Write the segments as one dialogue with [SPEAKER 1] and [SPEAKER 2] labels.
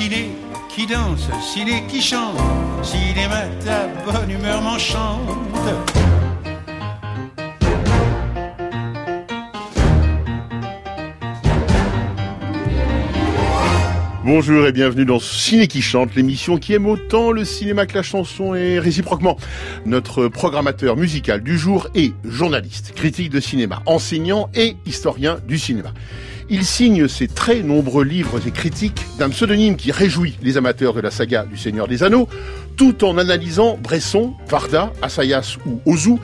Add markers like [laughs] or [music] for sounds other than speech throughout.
[SPEAKER 1] ciné qui danse, ciné qui chante, cinéma ta bonne humeur m'enchante.
[SPEAKER 2] Bonjour et bienvenue dans Ciné qui chante, l'émission qui aime autant le cinéma que la chanson et réciproquement. Notre programmateur musical du jour est journaliste, critique de cinéma, enseignant et historien du cinéma. Il signe ses très nombreux livres et critiques d'un pseudonyme qui réjouit les amateurs de la saga du Seigneur des Anneaux, tout en analysant Bresson, Varda, Assayas ou Ozu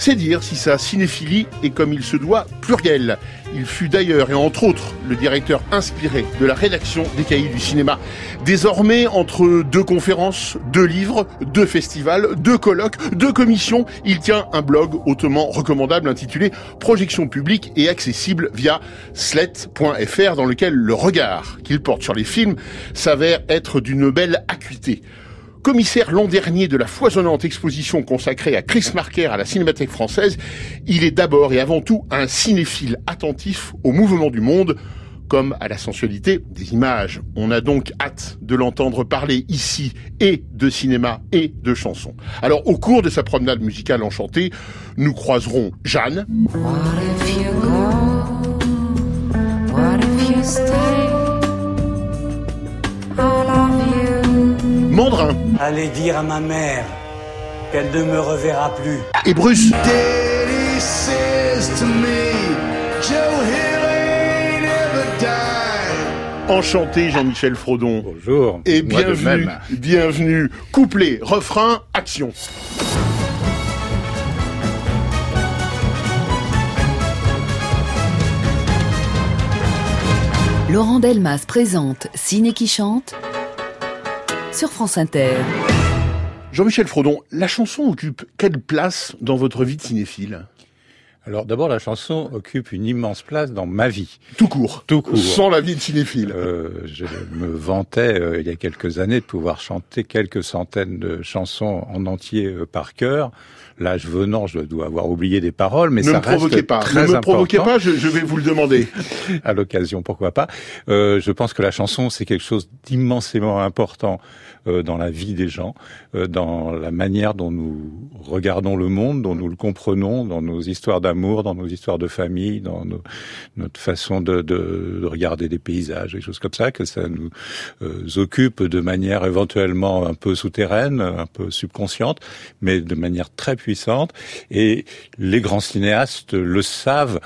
[SPEAKER 2] c'est dire si sa cinéphilie est comme il se doit plurielle. Il fut d'ailleurs et entre autres le directeur inspiré de la rédaction des cahiers du cinéma. Désormais, entre deux conférences, deux livres, deux festivals, deux colloques, deux commissions, il tient un blog hautement recommandable intitulé Projection publique et accessible via slet.fr dans lequel le regard qu'il porte sur les films s'avère être d'une belle acuité. Commissaire l'an dernier de la foisonnante exposition consacrée à Chris Marker à la Cinémathèque française, il est d'abord et avant tout un cinéphile attentif au mouvement du monde, comme à la sensualité des images. On a donc hâte de l'entendre parler ici et de cinéma et de chansons. Alors au cours de sa promenade musicale enchantée, nous croiserons Jeanne. Mandrin.
[SPEAKER 3] Allez dire à ma mère qu'elle ne me reverra plus.
[SPEAKER 2] Et Bruce. Enchanté Jean-Michel Frodon.
[SPEAKER 4] Bonjour.
[SPEAKER 2] Et bienvenue, bienvenue. Couplet, refrain, action.
[SPEAKER 5] Laurent Delmas présente Ciné qui chante sur France Inter.
[SPEAKER 2] Jean-Michel Frodon, la chanson occupe quelle place dans votre vie de cinéphile?
[SPEAKER 4] Alors d'abord, la chanson occupe une immense place dans ma vie.
[SPEAKER 2] Tout court.
[SPEAKER 4] Tout court.
[SPEAKER 2] Sans la vie de cinéphile.
[SPEAKER 4] Euh, je me vantais euh, il y a quelques années de pouvoir chanter quelques centaines de chansons en entier euh, par cœur. L'âge venant, je dois avoir oublié des paroles, mais
[SPEAKER 2] ne
[SPEAKER 4] ça
[SPEAKER 2] me provoquez
[SPEAKER 4] reste
[SPEAKER 2] pas.
[SPEAKER 4] très
[SPEAKER 2] ne me
[SPEAKER 4] important.
[SPEAKER 2] provoquez pas, je, je vais vous le demander. [laughs]
[SPEAKER 4] à l'occasion, pourquoi pas. Euh, je pense que la chanson, c'est quelque chose d'immensément important euh, dans la vie des gens, euh, dans la manière dont nous regardons le monde, dont nous le comprenons, dans nos histoires d'amour, dans nos histoires de famille, dans nos- notre façon de, de- de regarder des paysages, des choses comme ça, que ça nous occupe de manière éventuellement un peu souterraine, un peu subconsciente, mais de manière très puissante. Et les grands cinéastes le savent.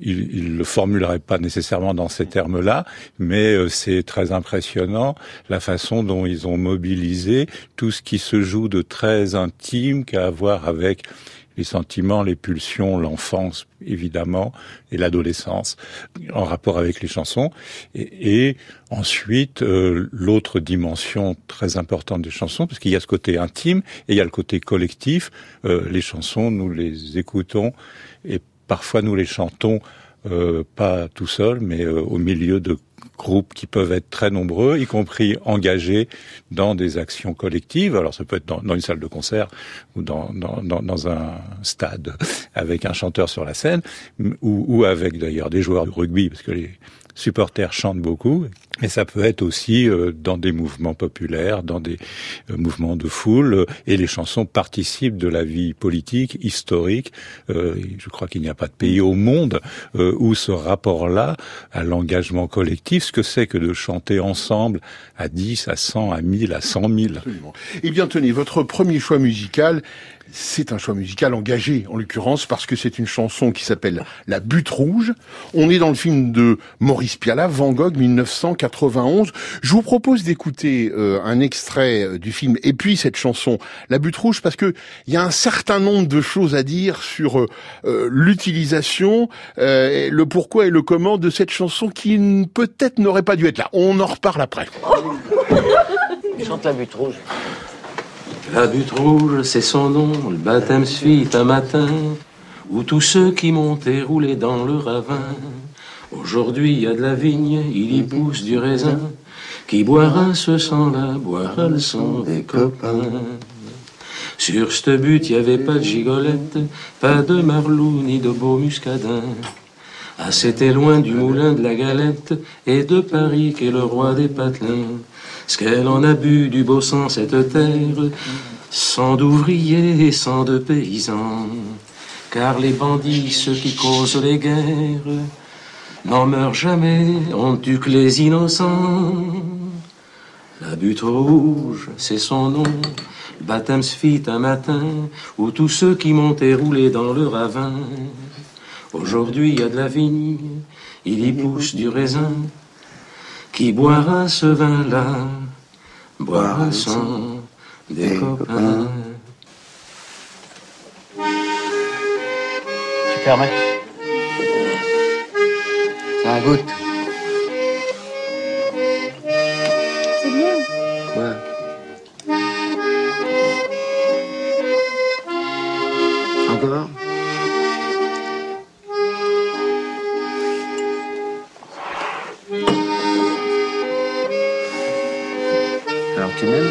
[SPEAKER 4] Il ne le formulerait pas nécessairement dans ces termes-là, mais euh, c'est très impressionnant la façon dont ils ont mobilisé tout ce qui se joue de très intime qu'a à voir avec les sentiments, les pulsions, l'enfance évidemment et l'adolescence en rapport avec les chansons. Et, ensuite euh, l'autre dimension très importante des chansons parce qu'il y a ce côté intime et il y a le côté collectif. Euh, les chansons nous les écoutons et parfois nous les chantons euh, pas tout seul, mais au milieu de groupes qui peuvent être très nombreux, y compris engagés dans des actions collectives. Alors ça peut être dans, une salle de concert ou dans, dans, dans, un stade [laughs] avec un chanteur sur la scène, ou, ou avec d'ailleurs des joueurs de rugby, parce que les supporters chantent beaucoup. Mais ça peut être aussi euh, dans des mouvements populaires, dans des euh, mouvements de foule, euh, et les chansons participent de la vie politique, historique. Je crois qu'il n'y a pas de pays au monde où ce rapport-là à l'engagement collectif, ce que c'est que de chanter ensemble à 10, à 100, à 1000, à 100 000.
[SPEAKER 2] Absolument. Eh bien, tenez, votre premier choix musical, c'est un choix musical engagé, en l'occurrence, parce que c'est une chanson qui s'appelle La Butte Rouge. On est dans le film de Maurice Pialat, Van Gogh, 1991. Je vous propose d'écouter euh, un extrait euh, du film et puis cette chanson, La Butte Rouge, parce que il y a un certain nombre de choses à dire sur euh, l'utilisation, euh, le pourquoi et le comment de cette chanson qui peut-être n'aurait pas dû être là. On en reparle après.
[SPEAKER 6] Chante la butte rouge.
[SPEAKER 7] La butte rouge, c'est son nom, le baptême suit un matin, où tous ceux qui montaient roulaient dans le ravin. Aujourd'hui, il y a de la vigne, il y pousse du raisin. Qui boira ce sang-là, boira le sang des copains. Sur cette butte, il y avait pas de gigolette, pas de marlou ni de beau muscadin. Ah, c'était loin du moulin de la galette et de Paris qui est le roi des patelins. ce qu'elle en a bu du beau sang cette terre, sans d'ouvriers et sans de paysans, car les bandits, ceux qui causent les guerres, n'en meurent jamais, on tue que les innocents. La butte rouge, c'est son nom. Le baptême se fit un matin où tous ceux qui montaient roulaient dans le ravin. Aujourd'hui, il y a de la vigne, il y pousse du raisin. Qui boira ce vin-là Boira sans des copains.
[SPEAKER 6] Tu permets Ça goûte.
[SPEAKER 8] C'est bien.
[SPEAKER 6] Ouais. Encore? Alors tu m'aimes?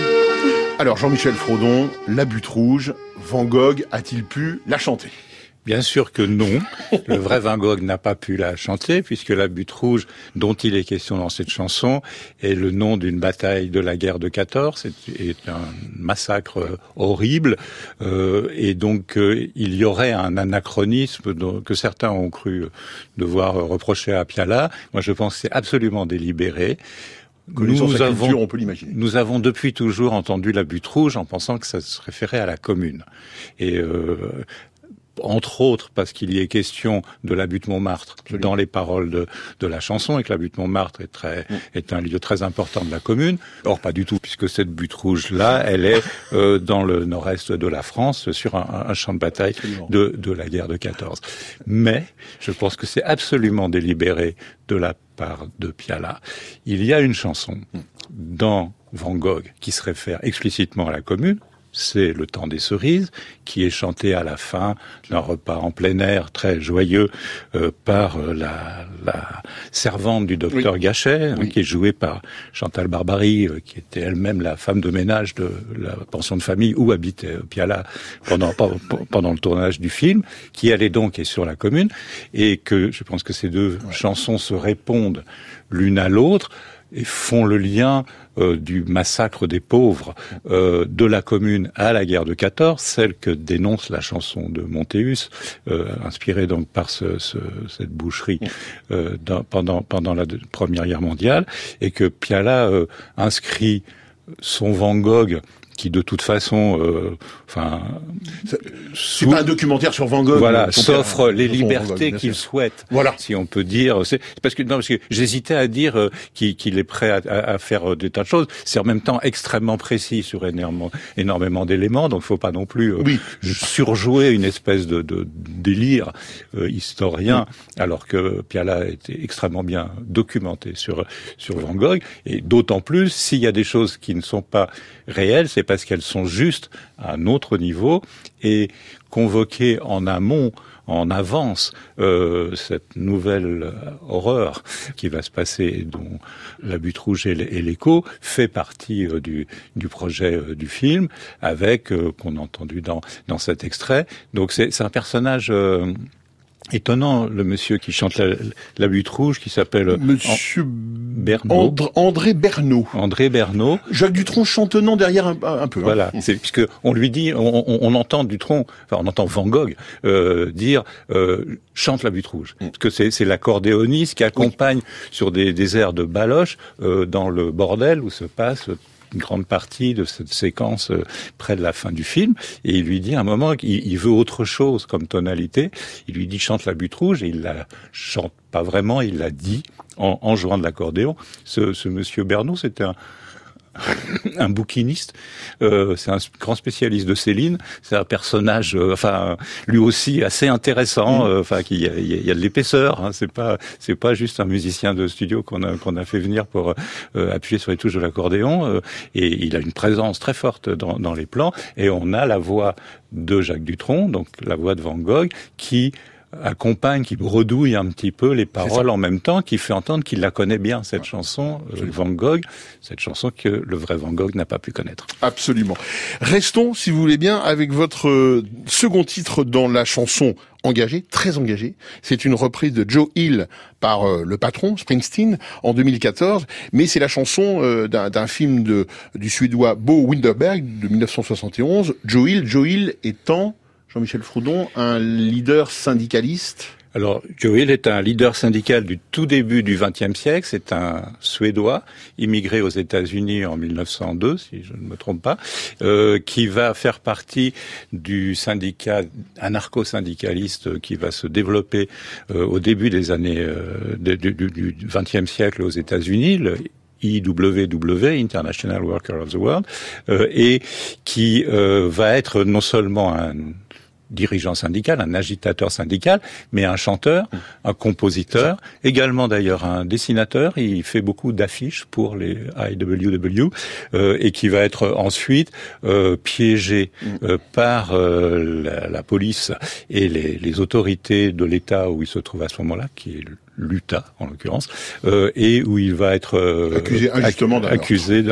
[SPEAKER 2] Alors Jean-Michel Frodon, La Butte Rouge, Van Gogh a-t-il pu la chanter?
[SPEAKER 4] Bien sûr que non. Le vrai Van Gogh n'a pas pu la chanter puisque la butte rouge dont il est question dans cette chanson est le nom d'une bataille de la guerre de 14. C'est est un massacre euh, horrible euh, et donc euh, il y aurait un anachronisme que certains ont cru devoir reprocher à Piala. Moi, je pense que c'est absolument délibéré. Nous avons,
[SPEAKER 2] culture, on peut l'imaginer.
[SPEAKER 4] nous avons depuis toujours entendu la butte rouge en pensant que ça se référait à la commune. Et euh, entre autres parce qu'il y est question de la butte Montmartre dans les paroles de, de la chanson et que la butte Montmartre est très est un lieu très important de la commune. Or pas du tout puisque cette butte rouge là, elle est euh, dans le nord-est de la France sur un, un champ de bataille de, de la guerre de 14. Mais je pense que c'est absolument délibéré de la part de Piala. Il y a une chanson dans Van Gogh qui se réfère explicitement à la commune, c'est le temps des cerises, qui est chanté à la fin d'un repas en plein air très joyeux euh, par euh, la, la servante du docteur Gachet, hein, qui est jouée par Chantal Barbary, euh, qui était elle-même la femme de ménage de la pension de famille où habitait Piala pendant, [laughs] pendant le tournage du film, qui est donc est sur la commune, et que je pense que ces deux chansons se répondent l'une à l'autre et font le lien euh, du massacre des pauvres euh, de la commune à la guerre de 14, celle que dénonce la chanson de Montéus, euh, inspirée donc par ce, ce, cette boucherie euh, dans, pendant, pendant la Première Guerre mondiale, et que Piala euh, inscrit son Van Gogh qui de toute façon, euh, enfin,
[SPEAKER 2] C'est pas un documentaire sur Van Gogh.
[SPEAKER 4] voilà,
[SPEAKER 2] euh,
[SPEAKER 4] s'offre
[SPEAKER 2] hein,
[SPEAKER 4] les libertés qu'il souhaite.
[SPEAKER 2] Voilà.
[SPEAKER 4] Si on peut dire, c'est parce que non, parce que j'hésitais à dire euh, qu'il est prêt à, faire euh, des tas de choses. C'est en même temps extrêmement précis sur énormément, énormément d'éléments, donc faut pas non plus euh,
[SPEAKER 2] Oui.
[SPEAKER 4] surjouer une espèce de, de délire euh, historien, alors que Piala été extrêmement bien documenté sur sur Van Gogh, et d'autant plus s'il y a des choses qui ne sont pas réelles, c'est parce qu'elles sont justes à un autre niveau et convoquées en amont en avance euh, cette nouvelle horreur qui va se passer, dont la butte rouge et l'écho fait partie euh, du, du projet euh, du film, avec qu'on a entendu dans dans cet extrait. Donc c'est un personnage étonnant, le monsieur qui chante la, la butte rouge, qui s'appelle
[SPEAKER 2] Monsieur
[SPEAKER 4] Bernot.
[SPEAKER 2] Andr- André Bernot.
[SPEAKER 4] André Bernot.
[SPEAKER 2] Jacques Dutronc chantonnant derrière un, un peu. hein.
[SPEAKER 4] Voilà, c'est puisque on lui dit, on, on- on entend Dutronc, enfin on entend Van Gogh euh, dire euh, chante la butte rouge, parce que c'est c'est l'accordéoniste qui accompagne sur des, des airs de baloche euh, dans le bordel où se passe une grande partie de cette séquence euh, près de la fin du film, et il lui dit à un moment qu'il il veut autre chose comme tonalité. Il lui dit chante la butte rouge, et il la chante pas vraiment, il l'a dit en, en jouant de l'accordéon. Ce, ce monsieur Bernot, c'était un, [laughs] un bouquiniste. Euh, c'est un grand spécialiste de Céline. C'est un personnage, euh, enfin, lui aussi assez intéressant. euh, Enfin, qui il y a, il y a de l'épaisseur. Hein, c'est pas, c'est pas juste un musicien de studio qu'on a qu'on a fait venir pour euh, appuyer sur les touches de l'accordéon. euh, et il a une présence très forte dans, dans les plans. Et on a la voix de Jacques Dutronc, donc la voix de Van Gogh, qui accompagne, qui bredouille un petit peu les paroles en même temps, qui fait entendre qu'il la connaît bien, cette chanson, euh, Van Gogh, cette chanson que le vrai Van Gogh n'a pas pu connaître.
[SPEAKER 2] Absolument. Restons, si vous voulez bien, avec votre euh, second titre dans la chanson engagée, très engagée. C'est une reprise de Joe Hill par euh, le patron Springsteen en 2014, mais c'est la chanson euh, d'un film de, du suédois Bo Winderberg de 1971. Joe Hill, Joe Hill étant Jean-Michel Froudon, un leader syndicaliste
[SPEAKER 4] alors, Joe Hill est un leader syndical du tout début du XXe siècle. C'est un Suédois immigré aux États-Unis en 1902, si je ne me trompe pas, euh, qui va faire partie du syndicat anarcho-syndicaliste qui va se développer euh, au début des années euh, du XXe siècle aux États-Unis. IWW, International Worker of the World, euh, et qui euh, va être non seulement un dirigeant syndical, un agitateur syndical, mais un chanteur, un compositeur, également d'ailleurs un dessinateur. Il fait beaucoup d'affiches pour les IWW euh, et qui va être ensuite euh, piégé mmh. euh, par euh, la, la, police et les, les autorités de l'État où il se trouve à ce moment-là, qui est l'Utah en l'occurrence, euh, et où il va être euh,
[SPEAKER 2] accusé injustement d'un
[SPEAKER 4] accusé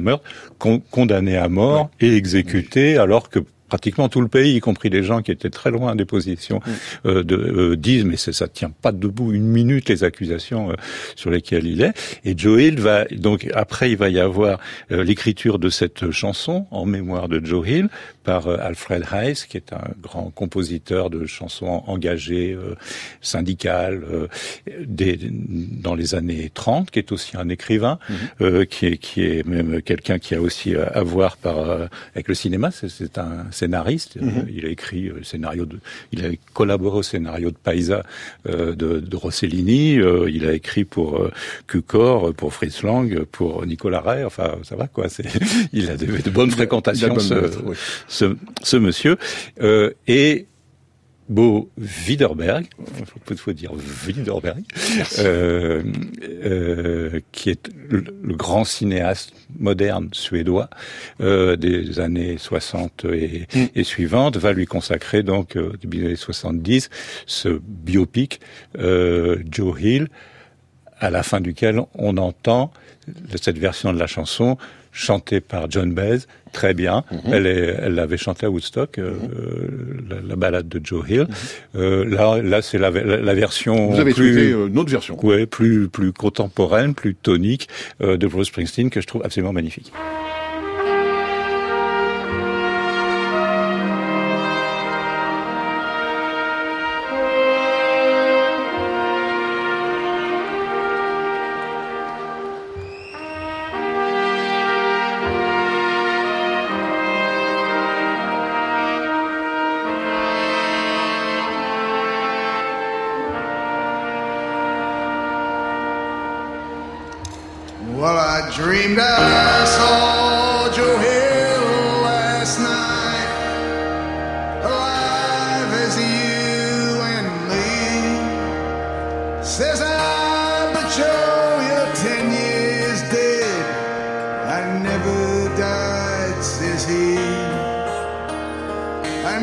[SPEAKER 4] meurtre, con, condamné à mort et exécuté, oui. alors que pratiquement tout le pays, y compris des gens qui étaient très loin des positions, mm. euh, de, euh, disent mais ça tient pas debout une minute les accusations euh, sur lesquelles il est. Et Joe Hill va donc après il va y avoir euh, l'écriture de cette chanson en mémoire de Joe Hill par euh, Alfred Hayes, qui est un grand compositeur de chansons engagées, euh, syndicales, des, dans les années 30, qui est aussi un écrivain, mm. qui, est, qui est même quelqu'un qui a aussi à voir par avec le cinéma. C'est un scénariste. Mm -hmm. Il a écrit le scénario de, il a collaboré au scénario de Paisa euh, de, de, Rossellini. Euh, il a écrit pour euh, Cukor, pour Fritz Lang, pour Nicolas Ray. Enfin, ça va quoi. [laughs] Il a de, de bonnes fréquentations, ce, oui. Ce, ce, monsieur. et Bo Widerberg, il faut dire Widerberg, euh, euh, qui est le, le, grand cinéaste moderne suédois euh, des années 60 et, mm. et, suivantes, va lui consacrer donc au début des années 70 ce biopic euh, Joe Hill, à la fin duquel on entend cette version de la chanson chantée par John Baez, très bien. Mm -hmm. Elle, est, elle l'avait chanté à Woodstock, euh, mm -hmm. la, la, balade de Joe Hill. Mm -hmm. euh, là, là, c'est la, la, la, version.
[SPEAKER 2] Vous avez
[SPEAKER 4] plus,
[SPEAKER 2] euh, une autre version.
[SPEAKER 4] Ouais, plus, plus contemporaine, plus tonique euh, de Bruce Springsteen que je trouve absolument magnifique.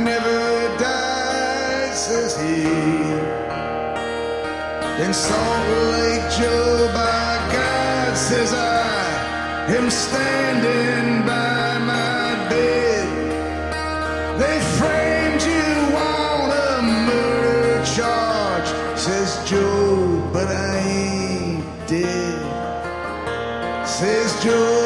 [SPEAKER 9] Never died, says he. In Salt Lake, Joe, by God, says I him standing by my bed. They framed you on a murder charge, says Joe, but I ain't dead. Says Joe,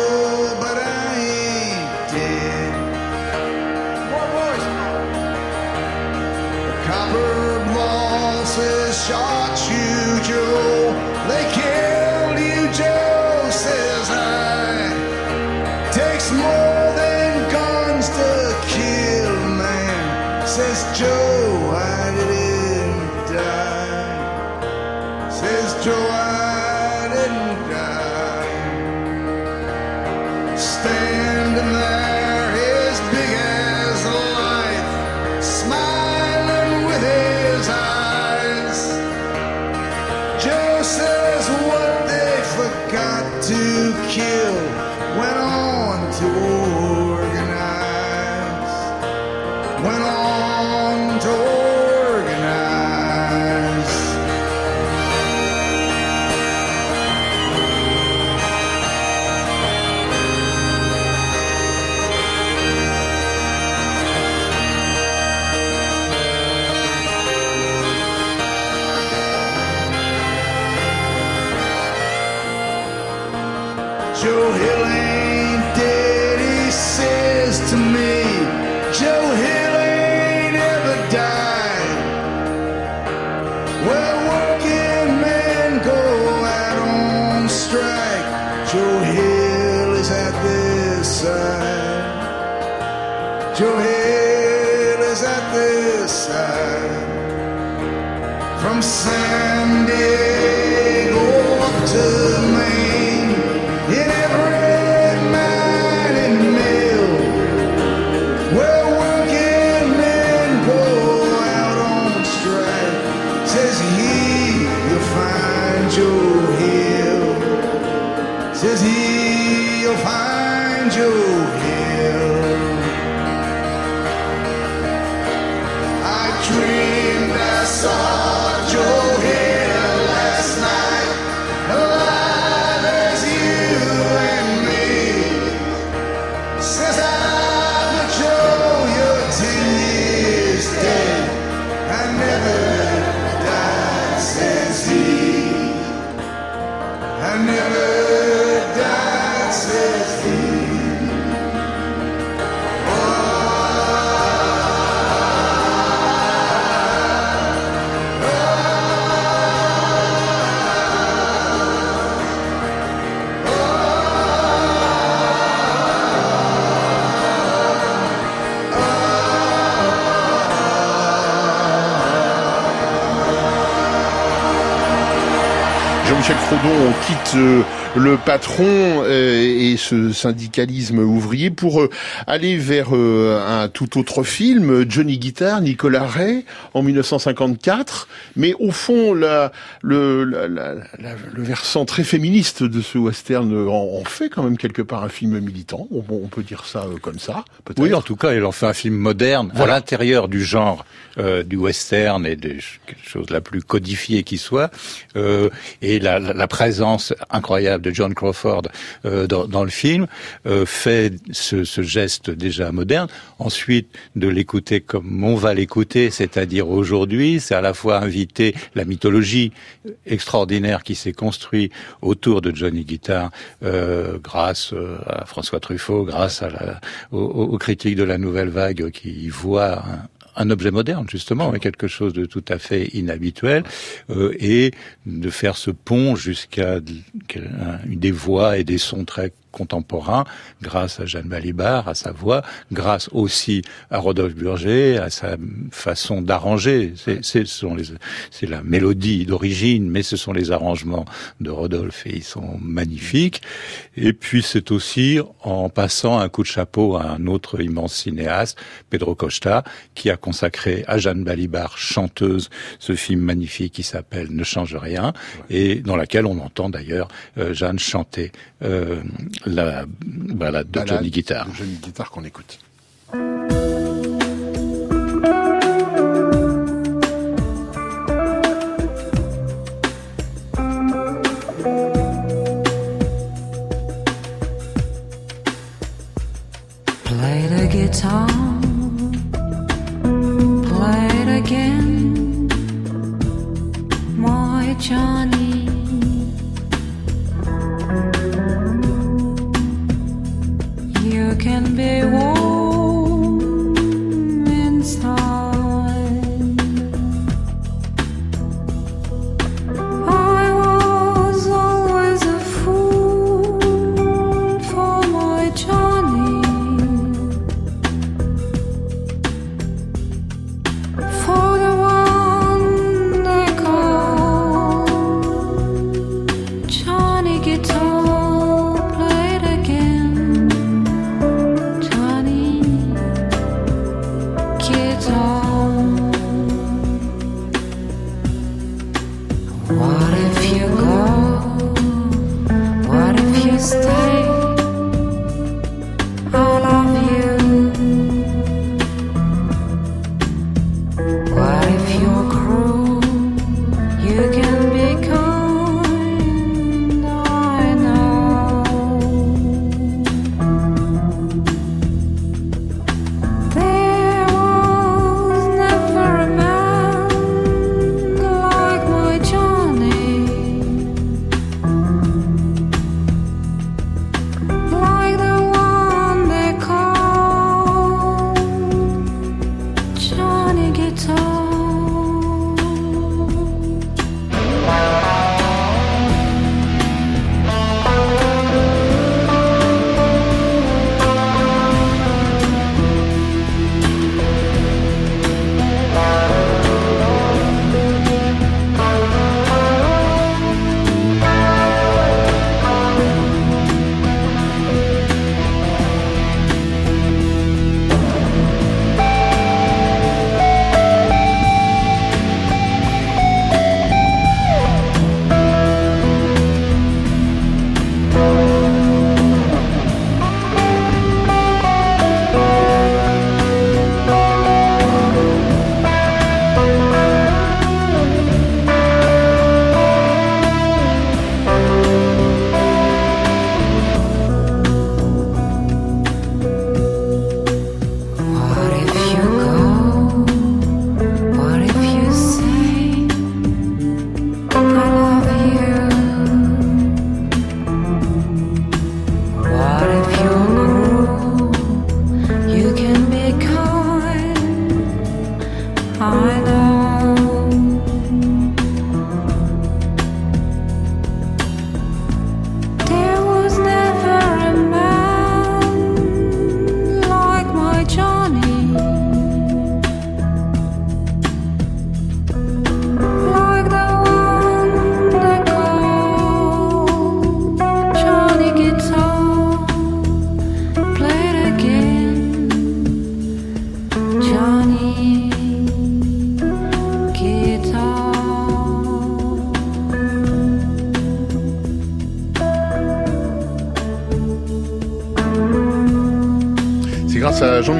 [SPEAKER 2] Jean-Michel Frodon, on quitte euh, le patron euh, et ce syndicalisme ouvrier pour euh, aller vers euh, un tout autre film, Johnny Guitar, Nicolas Ray, en 1954. Mais au fond, la, le, la- la- le versant très féministe de ce western en, fait quand même quelque part un film militant. On, on peut dire ça euh, comme ça, peut-être.
[SPEAKER 4] Oui, en tout cas, il en fait un film moderne,
[SPEAKER 2] Voilà.
[SPEAKER 4] à l'intérieur du genre euh, du western et de ch- quelque chose de la plus codifiée qui soit, euh, et la- la présence incroyable de John Crawford euh, dans, dans le film euh, fait ce, ce geste déjà moderne. Ensuite, de l'écouter comme on va l'écouter, c'est-à-dire aujourd'hui, c'est à la fois inviter la mythologie extraordinaire qui s'est construite autour de Johnny Guitar euh, grâce euh, à François Truffaut, grâce à la, aux, aux critiques de la nouvelle vague qui y voient un, objet moderne justement, mais quelque chose de tout à fait inhabituel, euh, et de faire ce pont jusqu'à des voix et des sons très contemporains, grâce à Jeanne Balibar, à sa voix, grâce aussi à Rodolphe Burger, à sa façon d'arranger. C'est la mélodie d'origine, mais ce sont les arrangements de Rodolphe et ils sont magnifiques. Et puis c'est aussi en passant un coup de chapeau à un autre immense cinéaste, Pedro Costa, qui a consacré à Jeanne Balibar, chanteuse, ce film magnifique qui s'appelle Ne change rien, et dans laquelle on entend d'ailleurs euh, Jeanne chanter euh, la balade de Johnny Guitar.
[SPEAKER 2] de Johnny Guitar qu'on écoute.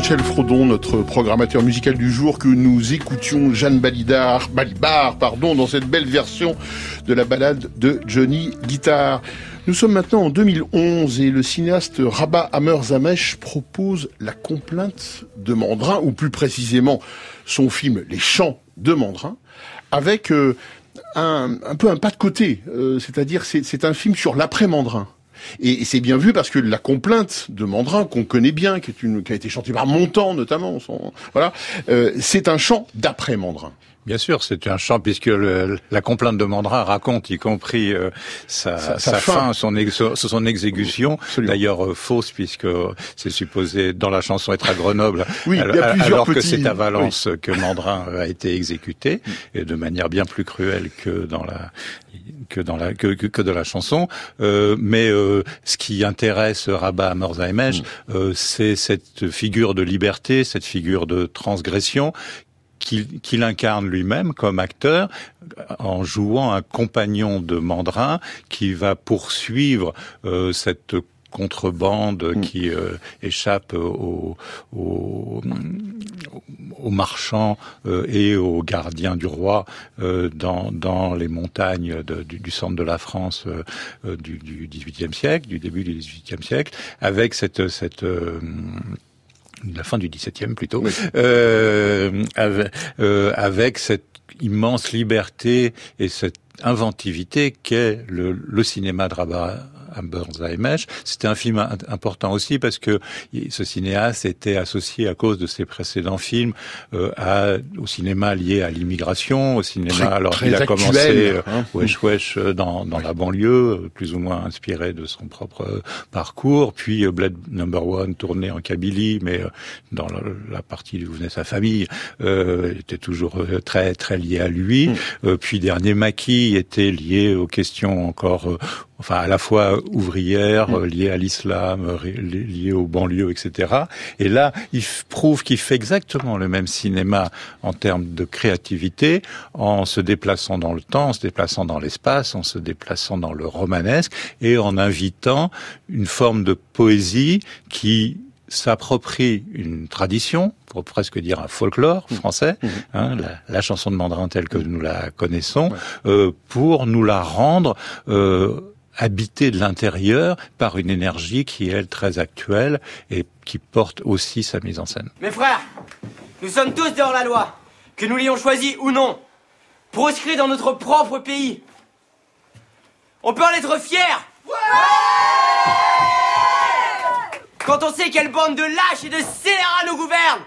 [SPEAKER 2] Jean-Michel Frodon, notre programmateur musical du jour, que nous écoutions Jeanne Balidar, Balibar, pardon, dans cette belle version de la balade de Johnny Guitar. Nous sommes maintenant en 2011 et le cinéaste Rabat Hammer Zamesh propose La complainte de Mandrin, ou plus précisément son film Les chants de Mandrin, avec euh, un, peu un pas de côté, euh, c'est-à-dire c'est c'est un film sur l'après-Mandrin. Et, c'est bien vu parce que la complainte de Mandrin, qu'on connaît bien, qui, est une, a été chantée par Montand notamment, voilà, euh, c'est un chant d'après Mandrin.
[SPEAKER 4] Bien sûr, c'est un chant puisque le- la complainte de Mandrin raconte, y compris euh, sa,
[SPEAKER 2] Sa- sa
[SPEAKER 4] sa
[SPEAKER 2] fin.
[SPEAKER 4] fin, son, ex- son exécution, d'ailleurs euh, fausse puisque c'est supposé dans la chanson être à Grenoble,
[SPEAKER 2] Oui,
[SPEAKER 4] alors, que c'est à Valence que Mandrin a été exécuté et de manière bien plus cruelle que dans la que dans la que, que, que de la chanson. Euh, mais euh, ce qui intéresse Rabat à Morzaimesh, euh, c'est cette figure de liberté, cette figure de transgression qu'il incarne lui-même comme acteur en jouant un compagnon de Mandrin qui va poursuivre euh, cette contrebande qui euh, échappe aux, aux, aux marchands euh, et aux gardiens du roi euh, dans, dans les montagnes de- du, du centre de la France euh, euh, du, siècle, du début du XVIIIe siècle, avec cette, cette euh, la fin du XVIIe plutôt, euh, avec, euh, avec cette immense liberté et cette inventivité qu'est le, le cinéma de Rabat Hamburg-Zaimesh. C'était un film important aussi parce que ce cinéaste était associé à cause de ses précédents films euh, à, au cinéma lié à l'immigration, au cinéma.
[SPEAKER 2] Très-
[SPEAKER 4] alors
[SPEAKER 2] très
[SPEAKER 4] il a
[SPEAKER 2] actuel,
[SPEAKER 4] commencé euh,
[SPEAKER 2] hein.
[SPEAKER 4] Wesh Wesh euh, dans, dans la banlieue, euh, plus ou moins inspiré de son propre euh, parcours. Puis euh, Blade Number One tourné en Kabylie, mais euh, dans la, la partie où venait sa famille, euh, était toujours euh, très très lié à lui. Euh, puis dernier Maquis était lié aux questions encore, euh, enfin à la fois ouvrières, euh, liées à l'islam, ré- li- liées aux banlieues, etc. Et là, il prouve qu'il fait exactement le même cinéma en termes de créativité, en se déplaçant dans le temps, en se déplaçant dans l'espace, en se déplaçant dans le romanesque et en invitant une forme de poésie qui s'approprie une tradition, pour presque dire un folklore français, hein, la, la chanson de Mandrin telle que nous la connaissons, euh, pour nous la rendre euh, habitée de l'intérieur par une énergie qui est elle très actuelle et qui porte aussi sa mise en scène.
[SPEAKER 10] Mes frères, nous sommes tous dehors la loi, que nous l'ayons choisi ou non, proscrits dans notre propre pays. On peut en être fier Quand on sait quelle bande de lâches et de scélérats nous gouverne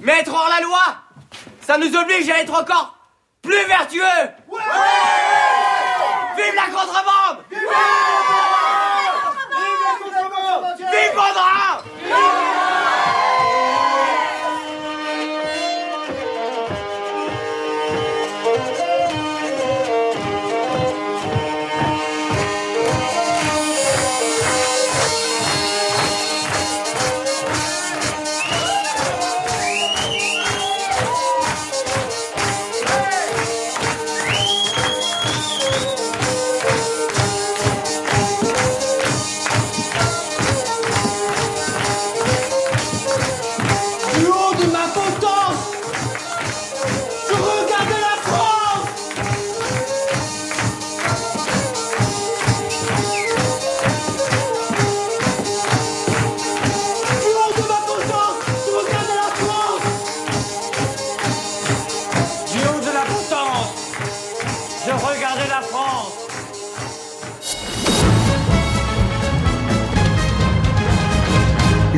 [SPEAKER 10] Mais être hors la loi, ça nous oblige à être encore plus vertueux. Vive la contrebande. Vive Baudrin Du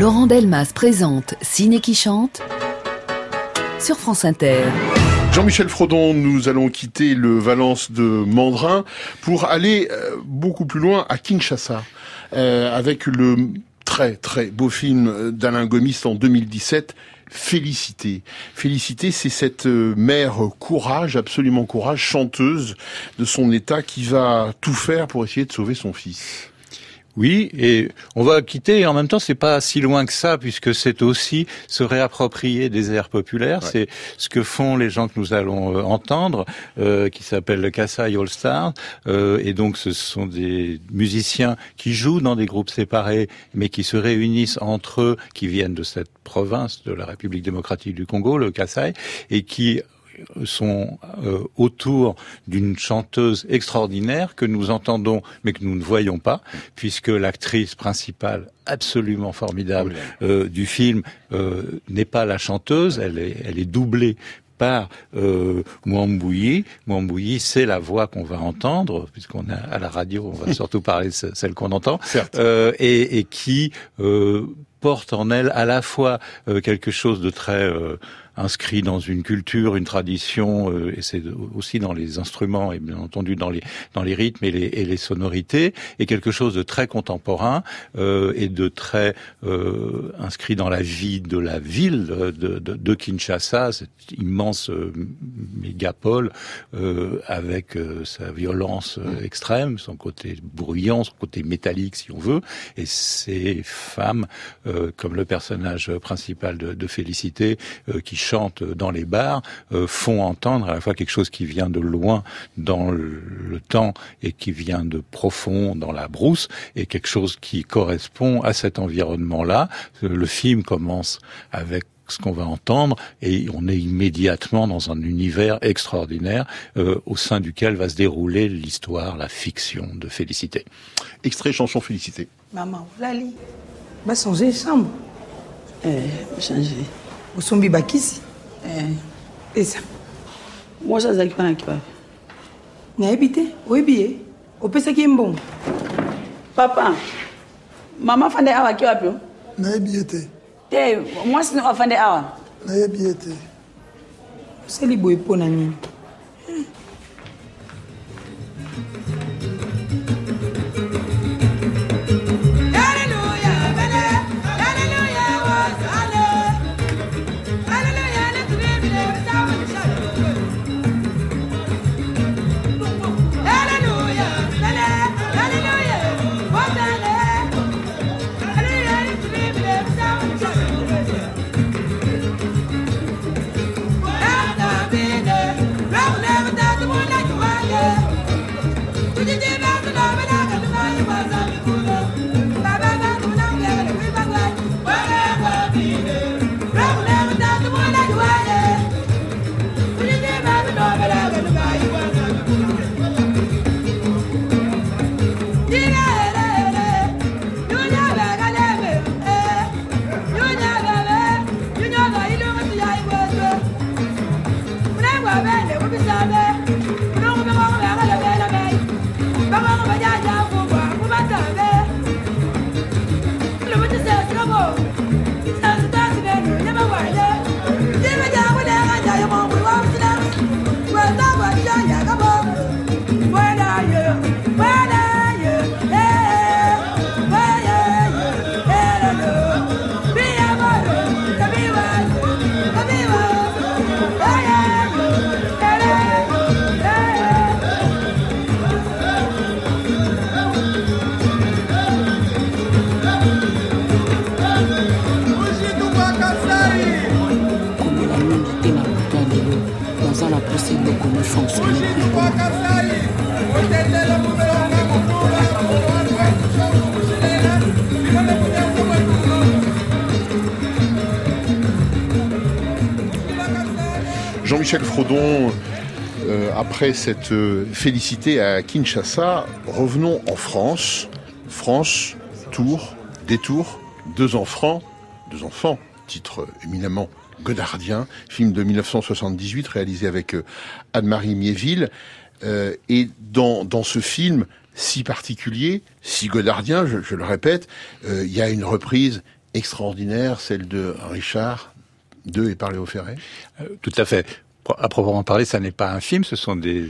[SPEAKER 5] Laurent Delmas présente Ciné qui chante sur France Inter.
[SPEAKER 2] Jean-Michel Frodon, nous allons quitter le Valence de Mandrin pour aller euh, beaucoup plus loin à Kinshasa euh, avec le très très beau film d'Alain Gomis en 2017. Félicité. Félicité, c'est cette euh, mère courage, absolument courage, chanteuse de son état qui va tout faire pour essayer de sauver son fils.
[SPEAKER 4] Oui, et on va quitter, et en même temps, c'est pas si loin que ça, puisque c'est aussi se réapproprier des airs populaires. C'est ce que font les gens que nous allons euh, entendre, euh, qui s'appellent le Kassai All Stars. Euh, et donc, ce sont des musiciens qui jouent dans des groupes séparés, mais qui se réunissent entre eux, qui viennent de cette province de la République démocratique du Congo, le Kassai, et qui sont euh, autour d'une chanteuse extraordinaire que nous entendons mais que nous ne voyons pas, puisque l'actrice principale absolument formidable euh, du film euh, n'est pas la chanteuse, elle est, elle est doublée par euh, Mwambouyi. Mwambouyi, c'est la voix qu'on va entendre, puisqu'on est à la radio, on va [laughs] surtout parler de ce- celle qu'on entend, euh, et, et qui euh, porte en elle à la fois euh, quelque chose de très euh, inscrit dans une culture, une tradition, euh, et c'est aussi dans les instruments et bien entendu dans les dans les rythmes et les, et les sonorités, et quelque chose de très contemporain euh, et de très euh, inscrit dans la vie de la ville de, de, de Kinshasa, cette immense euh, mégapole euh, avec euh, sa violence extrême, son côté bruyant, son côté métallique si on veut, et ces femmes, comme le personnage principal de, de Félicité, qui chante dans les bars, euh, font entendre à la fois quelque chose qui vient de loin dans le, le temps et qui vient de profond dans la brousse, et quelque chose qui correspond à cet environnement-là. Euh, Le film commence avec ce qu'on va entendre et on est immédiatement dans un univers extraordinaire euh, au sein duquel va se dérouler l'histoire, la fiction de Félicité.
[SPEAKER 2] Extrait chanson Félicité.
[SPEAKER 11] Maman, olali basonge chambre
[SPEAKER 12] Eh, change.
[SPEAKER 11] Osombi bakisi.
[SPEAKER 12] Eh,
[SPEAKER 11] eza
[SPEAKER 12] mwasi azalaki mpa na kipapi
[SPEAKER 11] nayebi te oyebi ye. Opesaki ye mbongo.
[SPEAKER 12] Papa mama afande awa aki wapi
[SPEAKER 13] nayebi ye te.
[SPEAKER 12] Te mwasi no afande awa.
[SPEAKER 13] Nayebi ye te.
[SPEAKER 11] Osali boye mpo na nini
[SPEAKER 2] Euh, après cette euh, félicité à Kinshasa, revenons en France. France, Tours, détour, deux enfants, deux enfants, titre éminemment godardien, film de 1978 réalisé avec euh, Anne-Marie Miéville. Et dans, dans ce film si particulier, si godardien, je, le répète, il y a une reprise extraordinaire, celle de Richard de et par Léo Ferré.
[SPEAKER 4] Tout à fait. À proprement parler, ça n'est pas un film, ce sont des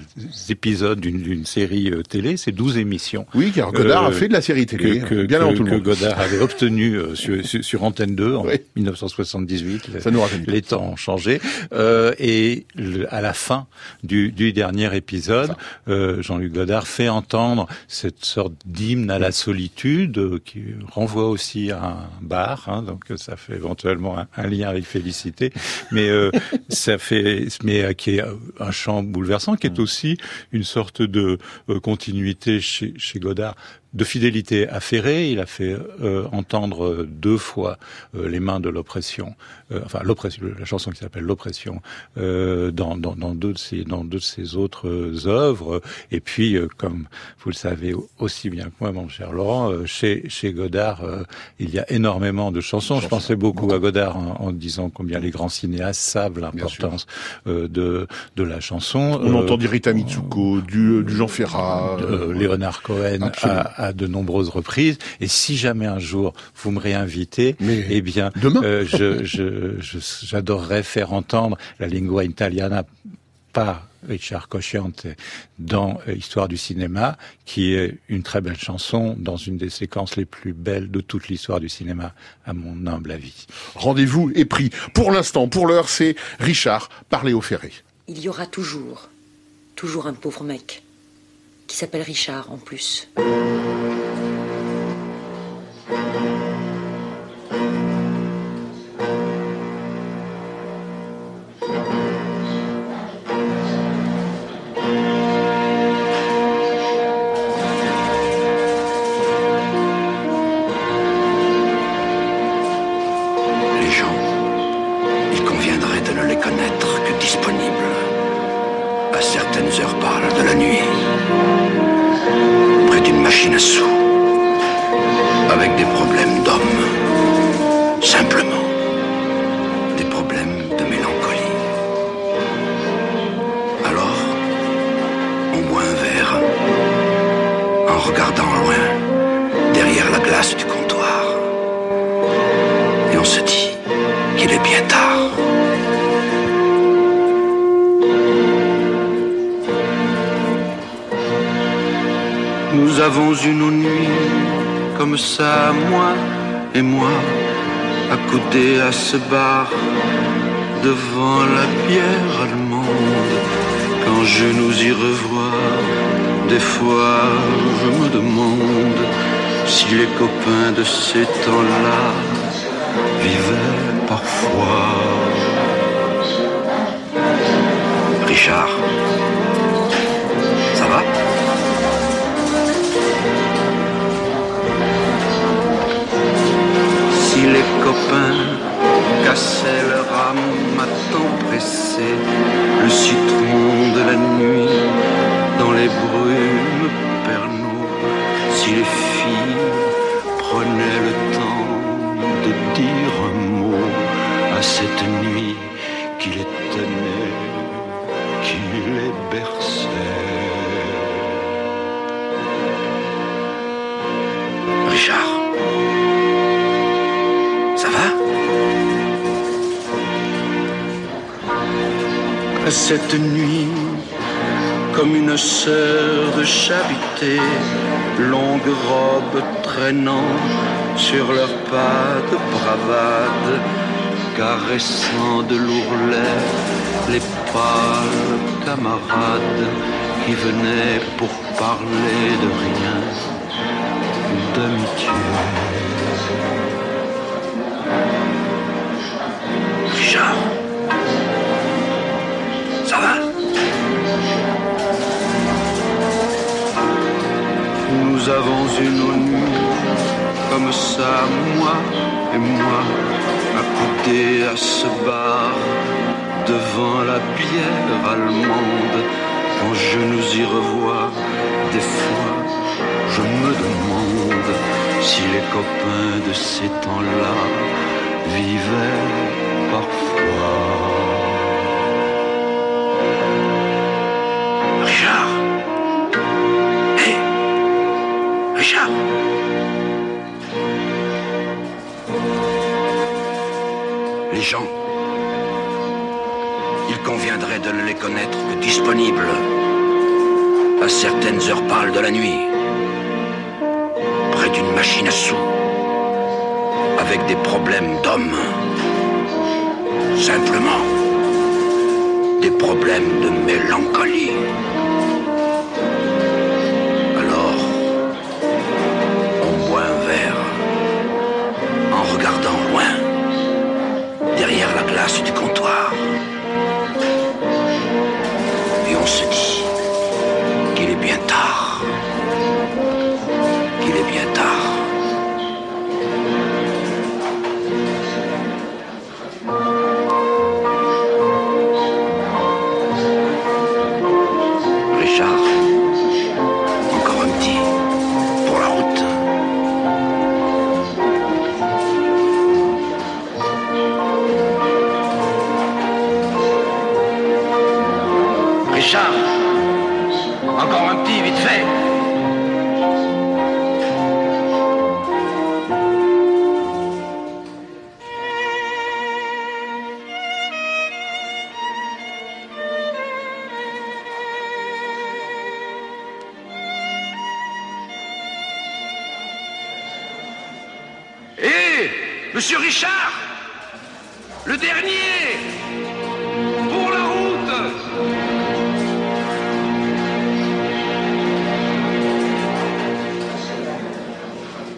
[SPEAKER 4] épisodes d'une série euh, télé, c'est 12 émissions.
[SPEAKER 2] Oui, car Godard
[SPEAKER 4] Euh,
[SPEAKER 2] a fait de la série télé,
[SPEAKER 4] que, que-
[SPEAKER 2] bien
[SPEAKER 4] que-
[SPEAKER 2] tout le
[SPEAKER 4] que
[SPEAKER 2] monde.
[SPEAKER 4] Godard avait obtenu euh, sur, sur- sur Antenne 2 en
[SPEAKER 2] Oui.
[SPEAKER 4] 1978.
[SPEAKER 2] Ça nous pas.
[SPEAKER 4] Les temps ont changé. Euh, et le- à la fin du, du dernier épisode, euh, Jean-Luc Godard fait entendre cette sorte d'hymne à la solitude euh, qui renvoie aussi à un bar. hein, donc euh, ça fait éventuellement un, un lien avec Félicité. Mais euh, ça fait, mais euh, qui est euh, un chant bouleversant, qui est aussi une sorte de euh, continuité chez, chez Godard de fidélité à Ferré. Il a fait euh, entendre deux fois euh, les mains de l'oppression, euh, enfin l'oppression, la chanson qui s'appelle l'oppression, euh, dans, dans, dans deux de ses dans deux de ses autres euh, œuvres. Et puis, euh, comme vous le savez aussi bien que moi, mon cher Laurent, euh, chez chez Godard, euh, il y a énormément de chansons. Je pensais beaucoup à Godard en, en disant combien les grands cinéastes savent l'importance euh, de de la chanson.
[SPEAKER 2] On entend du Rita Mitsuko, du, du Jean Ferrat.
[SPEAKER 4] euh, Léonard Cohen
[SPEAKER 2] Absolument.
[SPEAKER 4] à, à de nombreuses reprises. Et si jamais un jour vous me réinvitez,
[SPEAKER 2] Mais
[SPEAKER 4] eh bien,
[SPEAKER 2] demain.
[SPEAKER 4] euh, je, je, je- j'adorerais faire entendre la lingua italiana par Richard Cosciante dans euh, Histoire du cinéma, qui est une très belle chanson dans une des séquences les plus belles de toute l'histoire du cinéma, à mon humble avis.
[SPEAKER 2] Rendez-vous est pris. Pour l'instant, pour l'heure, c'est Richard par Léo Ferré.
[SPEAKER 14] Il y aura toujours, toujours un pauvre mec qui s'appelle Richard en plus.
[SPEAKER 15] Accoudés à ce bar devant la bière allemande. Quand je nous y revois, des fois je me demande si les copains de ces temps-là vivaient parfois. Nuit dans les brumes pernos, si les filles prenaient le temps de dire un mot à cette nuit qui les tenait, qui les berçait. Richard, ça va? Cette nuit, comme une sœur de charité, longue robe traînant sur leurs pas de bravade, caressant de l'ourlet les pâles camarades qui venaient pour parler de rien, d'amitié. Richard, ça va? Nous avons nos nuits comme ça, moi et moi, accoudés à ce bar devant la bière allemande. Quand je nous y revois, des fois, je me demande si les copains de ces temps-là vivaient parfois. Il conviendrait de ne les connaître que disponibles. À certaines heures pâles de la nuit, près d'une machine à sous, avec des problèmes d'hommes. Simplement, des problèmes de mélancolie.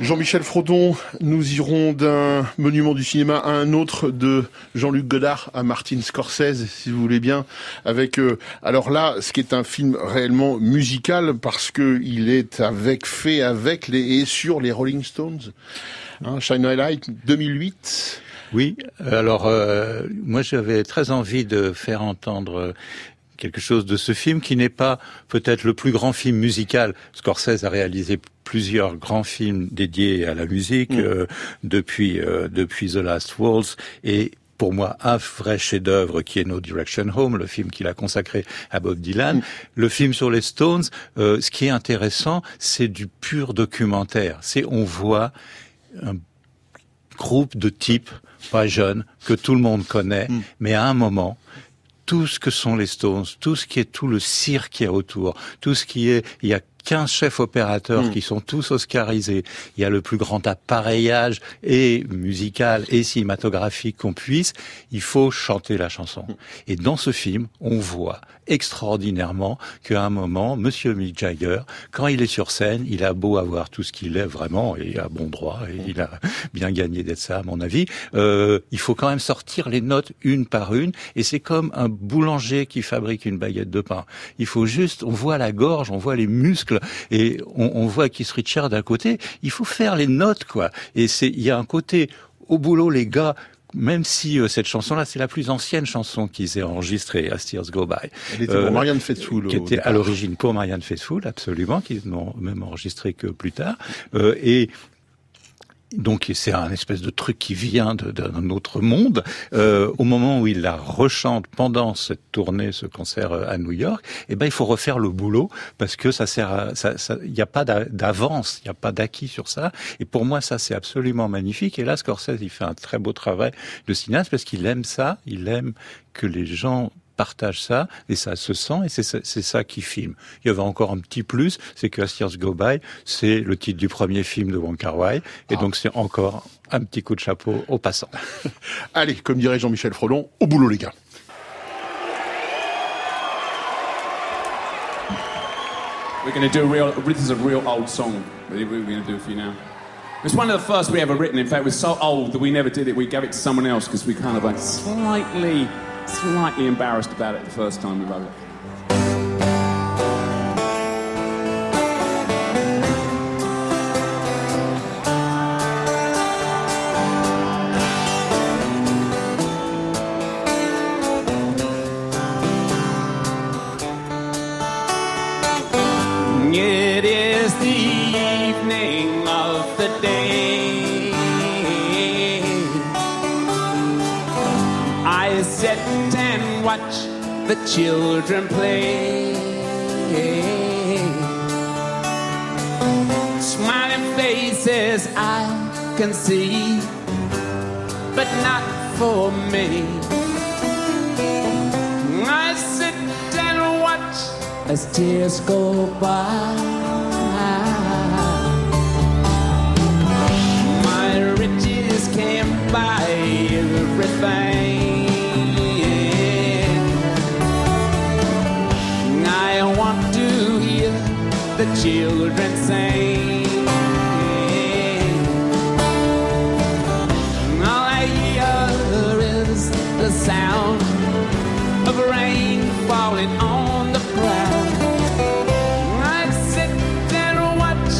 [SPEAKER 2] Jean-Michel Frodon, nous irons d'un monument du cinéma à un autre, de Jean-Luc Godard à Martin Scorsese, si vous voulez bien, avec euh, alors là, ce qui est un film réellement musical parce que il est avec fait avec les et sur les Rolling Stones. Hein, Shine a Light 2008.
[SPEAKER 4] Oui, alors euh, moi j'avais très envie de faire entendre euh, quelque chose de ce film qui n'est pas peut-être le plus grand film musical. Scorsese a réalisé plusieurs grands films dédiés à la musique
[SPEAKER 2] Mm.
[SPEAKER 4] euh, depuis euh, depuis The Last Waltz et pour moi un vrai chef-d'œuvre qui est No Direction Home, le film qu'il a consacré à Bob Dylan. Le film sur les Stones, euh, ce qui est intéressant, c'est du pur documentaire. C'est on voit un groupe de types pas jeunes que tout le monde connaît, mais à un moment, tout ce que sont les Stones, tout ce qui est tout le cirque qui est autour, tout ce qui est, il y a 15 chefs opérateurs
[SPEAKER 2] Mm.
[SPEAKER 4] qui sont tous oscarisés. Il y a le plus grand appareillage et musical et cinématographique qu'on puisse. Il faut chanter la chanson. Et dans ce film, on voit extraordinairement qu'à un moment, Monsieur Mick Jagger, quand il est sur scène, il a beau avoir tout ce qu'il est vraiment et à bon droit et il a bien gagné d'être ça à mon avis. Euh, il faut quand même sortir les notes une par une et c'est comme un boulanger qui fabrique une baguette de pain. Il faut juste, on voit la gorge, on voit les muscles et on, on voit Keith Richards d'un côté. Il faut faire les notes quoi. Et c'est, il y a un côté au boulot les gars. Même si euh, cette chanson-là, c'est la plus ancienne chanson qu'ils aient enregistrée, As Tears Go By.
[SPEAKER 2] Elle était pour Marianne Faithfull,
[SPEAKER 4] Qui était à l'origine pour Marianne Faithfull, absolument, qu'ils n'ont même enregistré que plus tard. Euh, et donc c'est un espèce de truc qui vient d'un autre monde. Euh, au moment où il la rechante pendant cette tournée, ce concert euh, à New York, eh ben il faut refaire le boulot parce que ça sert, à- ça, ça- il n'y a pas d'a- d'avance, il n'y a pas d'acquis sur ça. Et pour moi ça c'est absolument magnifique. Et là Scorsese il fait un très beau travail de cinéaste parce qu'il aime ça, il aime que les gens partagent ça et ça se sent et c'est ça, c'est ça qui filme. Il y avait encore un petit plus, c'est que As Years Go By, c'est le titre du premier film de Wong Kar Wai et donc c'est encore un petit coup de chapeau au passant. [laughs]
[SPEAKER 2] Allez, comme dirait Jean-Michel Frodon, au boulot les gars.
[SPEAKER 16] We're going to do a real, this is a real old song that we're going to do for you now? It's one of the first we ever written. In fact, it was so old that we never did it. We gave it to someone else because we kind of like slightly, slightly embarrassed about it the first time we wrote it.
[SPEAKER 17] Watch the children play. Smiling faces I can see, but not for me. I sit and watch as tears go by. My riches can't buy everything. Children sing. All I hear is the sound of rain falling on the ground. I sit and watch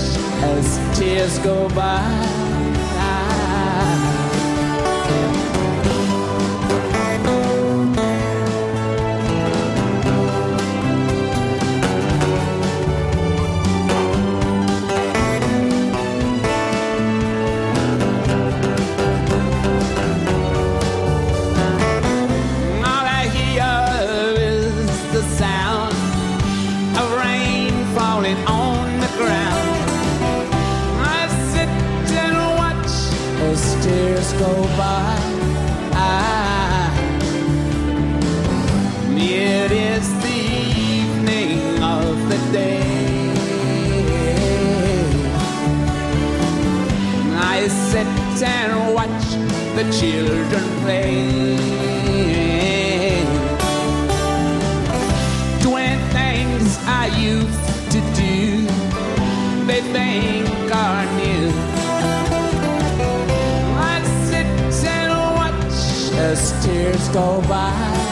[SPEAKER 17] as tears go by. Children play. Doing things I used to do, they think are new. I sit and watch as tears go by.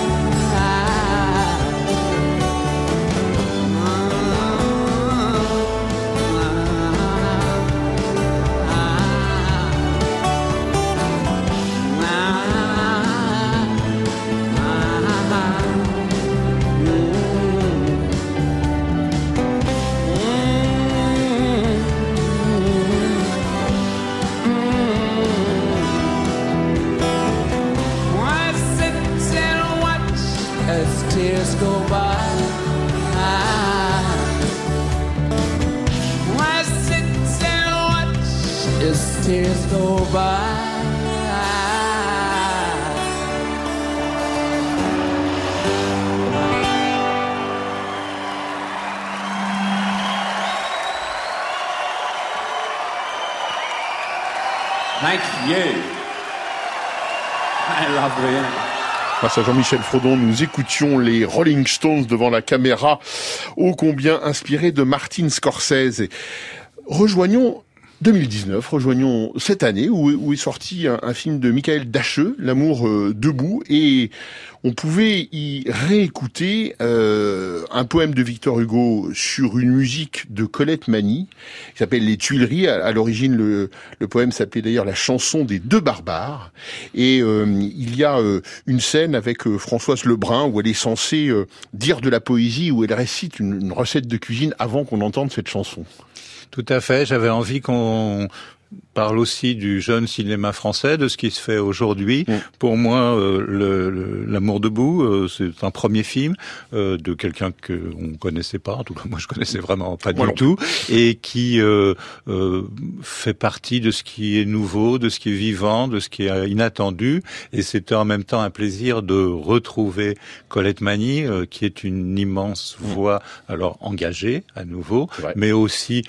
[SPEAKER 2] À Jean-Michel Frodon, nous écoutions les Rolling Stones devant la caméra, ô combien inspirés de Martin Scorsese. Rejoignons 2019, rejoignons cette année où, est sorti un, film de Michael Dacheux, L'amour euh, debout, et on pouvait y réécouter euh, un poème de Victor Hugo sur une musique de Colette Mani, qui s'appelle Les Tuileries. À, l'origine, le, poème s'appelait d'ailleurs La chanson des deux barbares. Et euh, il y a une scène avec Françoise Lebrun où elle est censée dire de la poésie, où elle récite une recette de cuisine avant qu'on entende cette chanson.
[SPEAKER 4] Tout à fait. J'avais envie qu'on parle aussi du jeune cinéma français, de ce qui se fait aujourd'hui. Pour moi, euh, L'amour debout, euh, c'est un premier film euh, de quelqu'un que on connaissait pas, en tout cas [laughs] moi je connaissais vraiment pas du tout, et qui fait partie de ce qui est nouveau, de ce qui est vivant, de ce qui est inattendu. Et c'était en même temps un plaisir de retrouver Colette Mani, qui est une immense voix, alors engagée à nouveau, mais aussi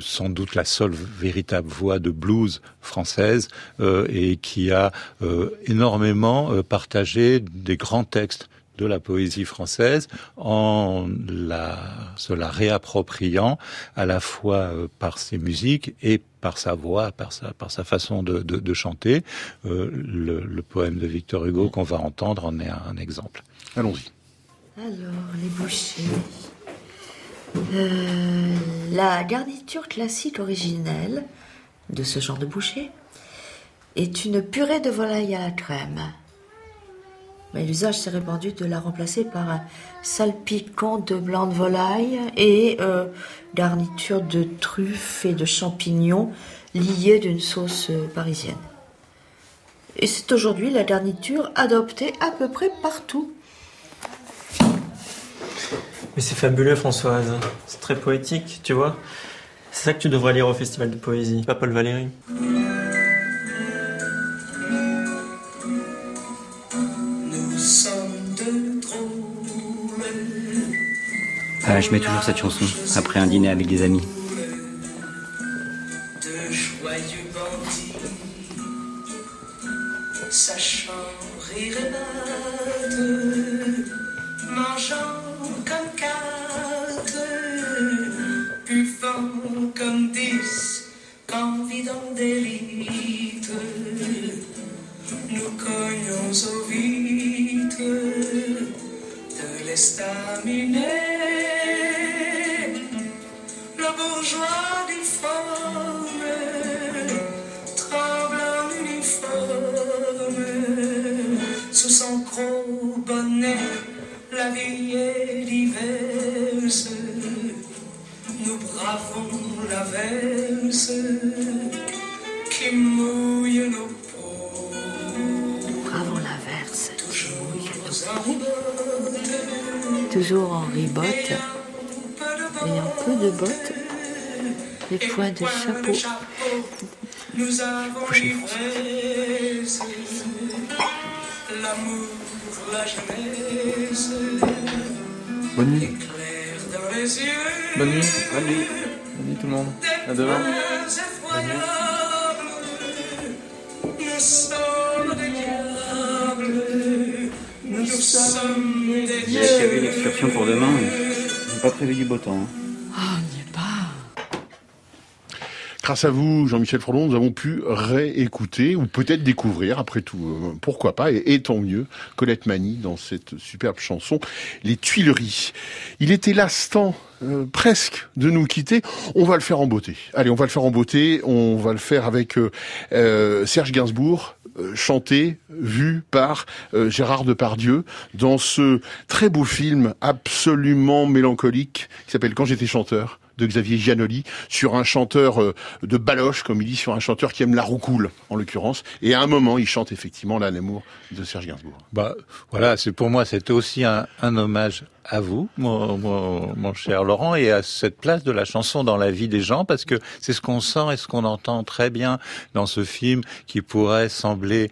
[SPEAKER 4] sans doute la seule véritable voix de blues française euh, et qui a euh, énormément euh, partagé des grands textes de la poésie française en la, se la réappropriant à la fois par ses musiques et par sa voix, par sa, par sa façon de, de, de chanter. Euh, le, le poème de Victor Hugo qu'on va entendre en est un exemple.
[SPEAKER 2] Allons-y.
[SPEAKER 18] Alors, les bouchées. Euh, la garniture classique originelle de ce genre de bouchée est une purée de volaille à la crème. Mais l'usage s'est répandu de la remplacer par un salpicon de blanc de volaille et euh, garniture de truffes et de champignons liée d'une sauce euh, parisienne. Et c'est aujourd'hui la garniture adoptée à peu près partout.
[SPEAKER 19] Mais c'est fabuleux, Françoise. C'est très poétique, tu vois. C'est ça que tu devrais lire au festival de poésie, pas Paul Valéry.
[SPEAKER 20] Nous sommes de drôles.
[SPEAKER 21] Ah, je mets toujours cette chanson après un dîner avec des amis.
[SPEAKER 20] De
[SPEAKER 18] chapeau.
[SPEAKER 20] Nous avons l'ivresse, l'amour, la jeunesse,
[SPEAKER 19] Bonne nuit.
[SPEAKER 20] éclair dans les yeux.
[SPEAKER 19] Bonne nuit. Bonne nuit. Bonne nuit tout le monde. À demain.
[SPEAKER 20] Nous sommes des diables, nous sommes des
[SPEAKER 21] Il y a prévu une excursion pour demain. mais J'ai pas prévu du beau temps. hein.
[SPEAKER 18] Ah, on n'y est pas.
[SPEAKER 2] Grâce à vous, Jean-Michel Frodon, nous avons pu réécouter ou peut-être découvrir, après tout, euh, pourquoi pas, et, tant mieux, Colette Mani dans cette superbe chanson, Les Tuileries. Il était l'instant euh, presque de nous quitter. On va le faire en beauté. Allez, on va le faire en beauté. On va le faire avec euh, euh, Serge Gainsbourg, euh, chanté, vu par Gérard Depardieu dans ce très beau film absolument mélancolique qui s'appelle Quand j'étais chanteur de Xavier Giannoli sur un chanteur euh, de baloche, comme il dit, sur un chanteur qui aime la roucoule, en l'occurrence. Et à un moment, il chante effectivement la l'amour de Serge Gainsbourg.
[SPEAKER 4] Bah, voilà, c'est pour moi, c'était aussi un, hommage à vous, mon cher Laurent, et à cette place de la chanson dans la vie des gens, parce que c'est ce qu'on sent et ce qu'on entend très bien dans ce film qui pourrait sembler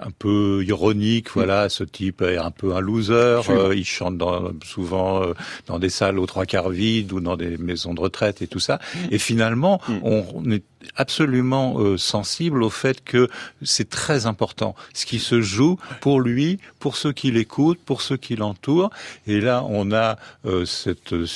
[SPEAKER 4] un peu ironique, voilà, ce type est un peu un loser, euh, il chante dans, souvent euh, dans des salles aux trois quarts vides ou dans des maisons de retraite et tout ça. Et finalement, on, on est absolument euh, sensible au fait que c'est très important ce qui se joue pour lui, pour ceux qui l'écoutent, pour ceux qui l'entourent. Et là, on a euh, cette euh,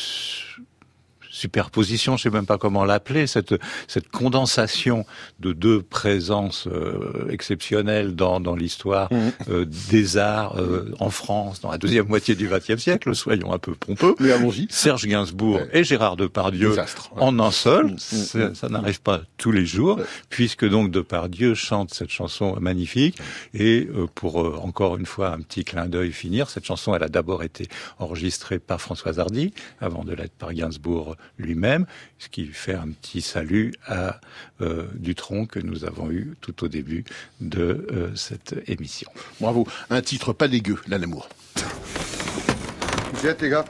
[SPEAKER 4] superposition, je sais même pas comment l'appeler, cette, cette condensation de deux présences euh, exceptionnelles dans, dans l'histoire euh, des arts euh, en France dans la deuxième moitié du XXe siècle, soyons un peu pompeux.
[SPEAKER 2] Mais allons-y.
[SPEAKER 4] Serge Gainsbourg et Gérard Depardieu
[SPEAKER 2] Désastre, ouais.
[SPEAKER 4] en un seul,
[SPEAKER 2] Mm,
[SPEAKER 4] ça,
[SPEAKER 2] mm,
[SPEAKER 4] ça n'arrive pas tous les jours, puisque donc Depardieu chante cette chanson magnifique. Et euh, pour euh, encore une fois un petit clin d'œil finir, cette chanson, elle a d'abord été enregistrée par Françoise Hardy, avant de l'être par Gainsbourg lui-même, ce qui fait un petit salut à euh, Dutronc que nous avons eu tout au début de euh, cette émission.
[SPEAKER 2] Bravo. Un titre pas dégueu, la l'amour.
[SPEAKER 22] Vous êtes, les gars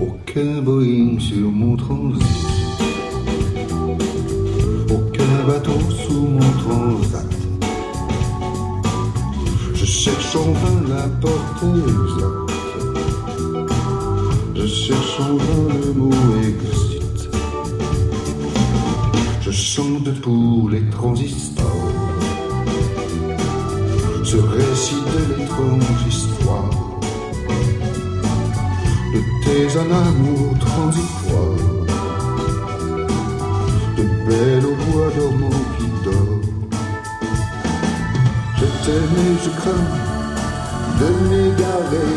[SPEAKER 9] Aucun Boeing sur mon transit. Aucun bateau sous mon transat. Je cherche en vain la porte exacte. Je cherche en vain le mot exit. Je chante pour les transistors. Ce récit de l'étrange histoire de tes un amour transitoire, de belle au bois dormant Et je crains de m'égarer,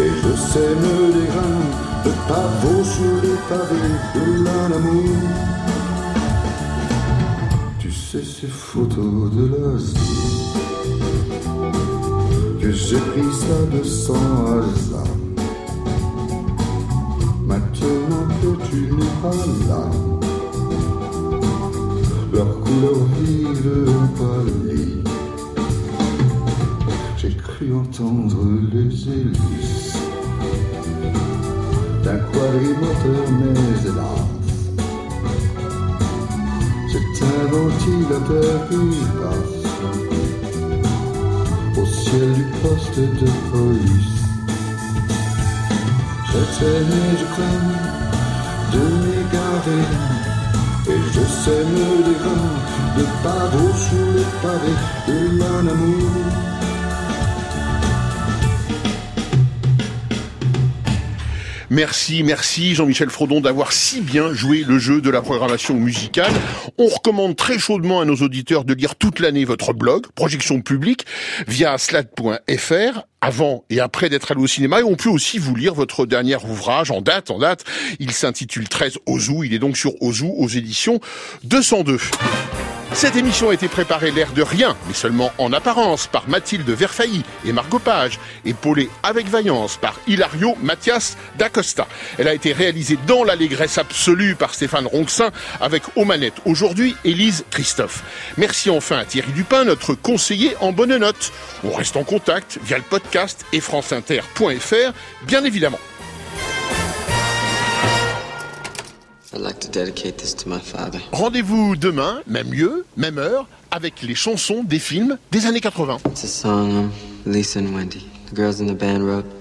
[SPEAKER 9] et je sème les reins de pavots sur les pavés de l'un amour. Tu sais ces photos de l'Asie, tu
[SPEAKER 22] Et j'ai pris ça de sans hasard. Maintenant que tu n'es pas là, leur couleur vive pâlit. Cru entendre les hélices d'un quadrimoteur, mais hélas, c'est un ventilateur qui passe au ciel du poste de police. J'étais né, je crains de m'égarer Et je sème des grains de pavot sous les pavés de mon amour
[SPEAKER 2] Merci, merci Jean-Michel Frodon d'avoir si bien joué le jeu de la programmation musicale. On recommande très chaudement à nos auditeurs de lire toute l'année votre blog, Projection Publique, via slad.fr avant et après d'être allé au cinéma et on peut aussi vous lire votre dernier ouvrage en date, en date. Il s'intitule 13 Ozu. Il est donc sur Ozu aux éditions 202. Cette émission a été préparée l'air de rien, mais seulement en apparence, par Mathilde Verfailly et Margot Page, épaulée avec vaillance par Hilario Mathias d'Acosta. Elle a été réalisée dans l'allégresse absolue par Stéphane Ronxin, avec aux manettes aujourd'hui Élise Christophe. Merci enfin à Thierry Dupin, notre conseiller en bonne note. On reste en contact via le podcast et franceinter.fr, bien évidemment. Rendez-vous demain, même lieu, même heure, avec les chansons des films des années 80.
[SPEAKER 6] It's a song um, Lisa and Wendy, the girls in the band wrote.